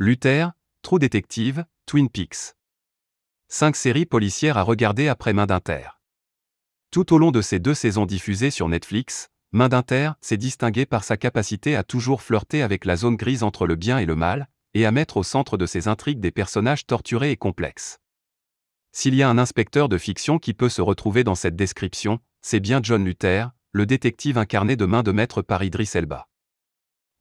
Luther, True Detective, Twin Peaks. Cinq séries policières à regarder après Main d'Inter. Tout au long de ces deux saisons diffusées sur Netflix, Main d'Inter s'est distingué par sa capacité à toujours flirter avec la zone grise entre le bien et le mal, et à mettre au centre de ses intrigues des personnages torturés et complexes. S'il y a un inspecteur de fiction qui peut se retrouver dans cette description, c'est bien John Luther, le détective incarné de main de maître par Idris Elba.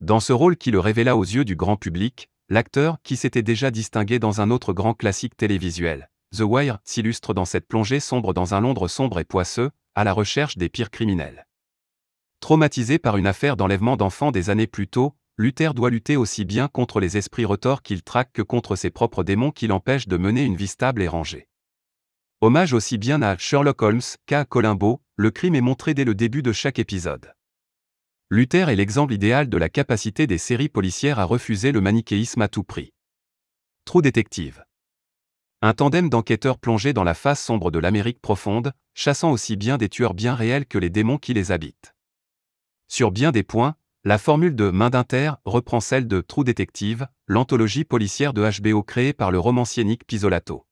Dans ce rôle qui le révéla aux yeux du grand public, l'acteur, qui s'était déjà distingué dans un autre grand classique télévisuel, The Wire, s'illustre dans cette plongée sombre dans un Londres sombre et poisseux, à la recherche des pires criminels. Traumatisé par une affaire d'enlèvement d'enfants des années plus tôt, Luther doit lutter aussi bien contre les esprits retors qu'il traque que contre ses propres démons qui l'empêchent de mener une vie stable et rangée. Hommage aussi bien à Sherlock Holmes qu'à Columbo, le crime est montré dès le début de chaque épisode. Luther est l'exemple idéal de la capacité des séries policières à refuser le manichéisme à tout prix. True Détective. Un tandem d'enquêteurs plongés dans la face sombre de l'Amérique profonde, chassant aussi bien des tueurs bien réels que les démons qui les habitent. Sur bien des points, la formule de Main d'Inter reprend celle de True Detective, l'anthologie policière de HBO créée par le romancier Nick Pizzolato.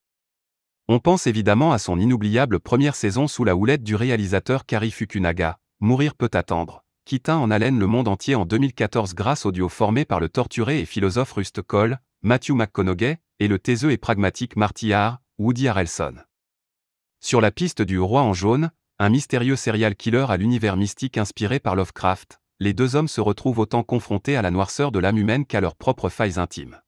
On pense évidemment à son inoubliable première saison sous la houlette du réalisateur Kari Fukunaga, Mourir peut attendre, qui tint en haleine le monde entier en 2014 grâce au duo formé par le torturé et philosophe Rust Cole, Matthew McConaughey, et le taiseux et pragmatique Marty Hare, Woody Harrelson. Sur la piste du roi en jaune, un mystérieux serial killer à l'univers mystique inspiré par Lovecraft, les deux hommes se retrouvent autant confrontés à la noirceur de l'âme humaine qu'à leurs propres failles intimes.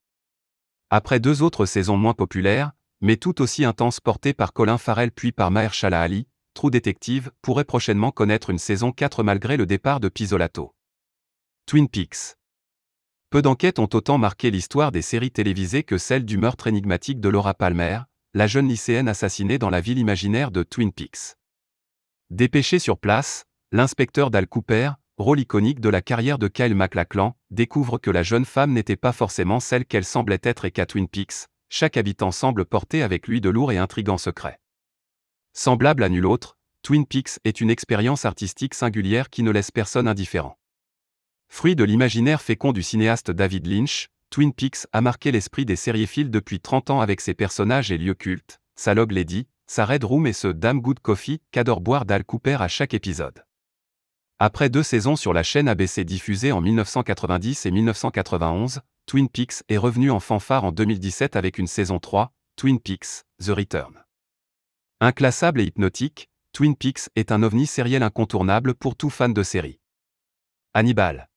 Après deux autres saisons moins populaires, mais tout aussi intenses portées par Colin Farrell puis par Mahershala Ali, True Detective pourrait prochainement connaître une saison 4 malgré le départ de Pizzolato. Twin Peaks. Peu d'enquêtes ont autant marqué l'histoire des séries télévisées que celle du meurtre énigmatique de Laura Palmer, la jeune lycéenne assassinée dans la ville imaginaire de Twin Peaks. Dépêché sur place, l'inspecteur Dal Cooper, rôle iconique de la carrière de Kyle MacLachlan, découvre que la jeune femme n'était pas forcément celle qu'elle semblait être et qu'à Twin Peaks, chaque habitant semble porter avec lui de lourds et intrigants secrets. Semblable à nul autre, Twin Peaks est une expérience artistique singulière qui ne laisse personne indifférent. Fruit de l'imaginaire fécond du cinéaste David Lynch, Twin Peaks a marqué l'esprit des sériéphiles depuis 30 ans avec ses personnages et lieux cultes, sa Log Lady, sa Red Room et ce Damn Good Coffee qu'adore boire Dal Cooper à chaque épisode. Après deux saisons sur la chaîne ABC diffusée en 1990 et 1991, Twin Peaks est revenu en fanfare en 2017 avec une saison 3, Twin Peaks, The Return. Inclassable et hypnotique, Twin Peaks est un ovni sériel incontournable pour tout fan de série. Hannibal.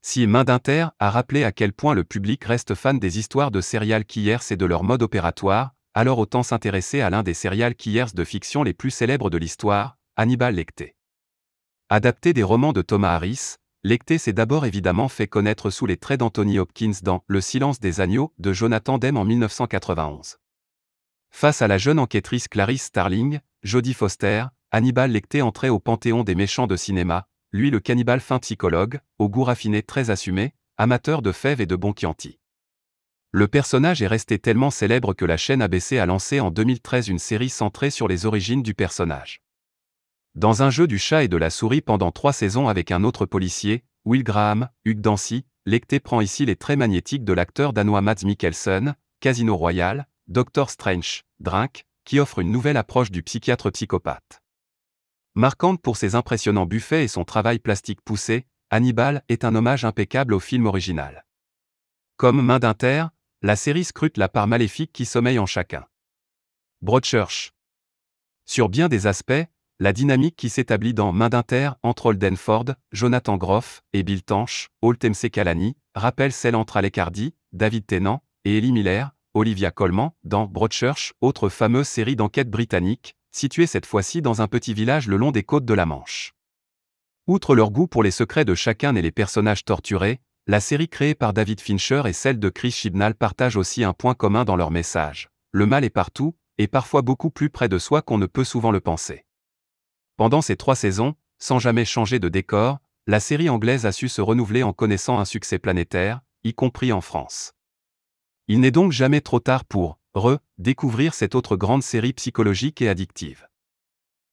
Si Main d'Inter a rappelé à quel point le public reste fan des histoires de serial killers et de leur mode opératoire, alors autant s'intéresser à l'un des serial killers de fiction les plus célèbres de l'histoire, Hannibal Lecter. Adapté des romans de Thomas Harris, Lecter s'est d'abord évidemment fait connaître sous les traits d'Anthony Hopkins dans Le silence des agneaux de Jonathan Demme en 1991. Face à la jeune enquêtrice Clarice Starling, Jodie Foster, Hannibal Lecter entrait au panthéon des méchants de cinéma, lui le cannibale fin psychologue, au goût raffiné très assumé, amateur de fèves et de bon Chianti. Le personnage est resté tellement célèbre que la chaîne ABC a lancé en 2013 une série centrée sur les origines du personnage. Dans un jeu du chat et de la souris pendant trois saisons avec un autre policier, Will Graham, Hugh Dancy, Lecter prend ici les traits magnétiques de l'acteur danois Mads Mikkelsen, Casino Royale, Doctor Strange, Drink, qui offre une nouvelle approche du psychiatre psychopathe. Marquante pour ses impressionnants buffets et son travail plastique poussé, Hannibal est un hommage impeccable au film original. Comme Main d'Inter, la série scrute la part maléfique qui sommeille en chacun. Broadchurch. Sur bien des aspects, la dynamique qui s'établit dans Main d'Inter entre Holden Ford, Jonathan Groff et Bill Tanch, Holt MC Kalani, rappelle celle entre Alec Hardy, David Tennant et Ellie Miller, Olivia Colman, dans Broadchurch, autre fameuse série d'enquête britannique, située cette fois-ci dans un petit village le long des côtes de la Manche. Outre leur goût pour les secrets de chacun et les personnages torturés, la série créée par David Fincher et celle de Chris Chibnall partagent aussi un point commun dans leur message. Le mal est partout, et parfois beaucoup plus près de soi qu'on ne peut souvent le penser. Pendant ces trois saisons, sans jamais changer de décor, la série anglaise a su se renouveler en connaissant un succès planétaire, y compris en France. Il n'est donc jamais trop tard pour re-découvrir cette autre grande série psychologique et addictive.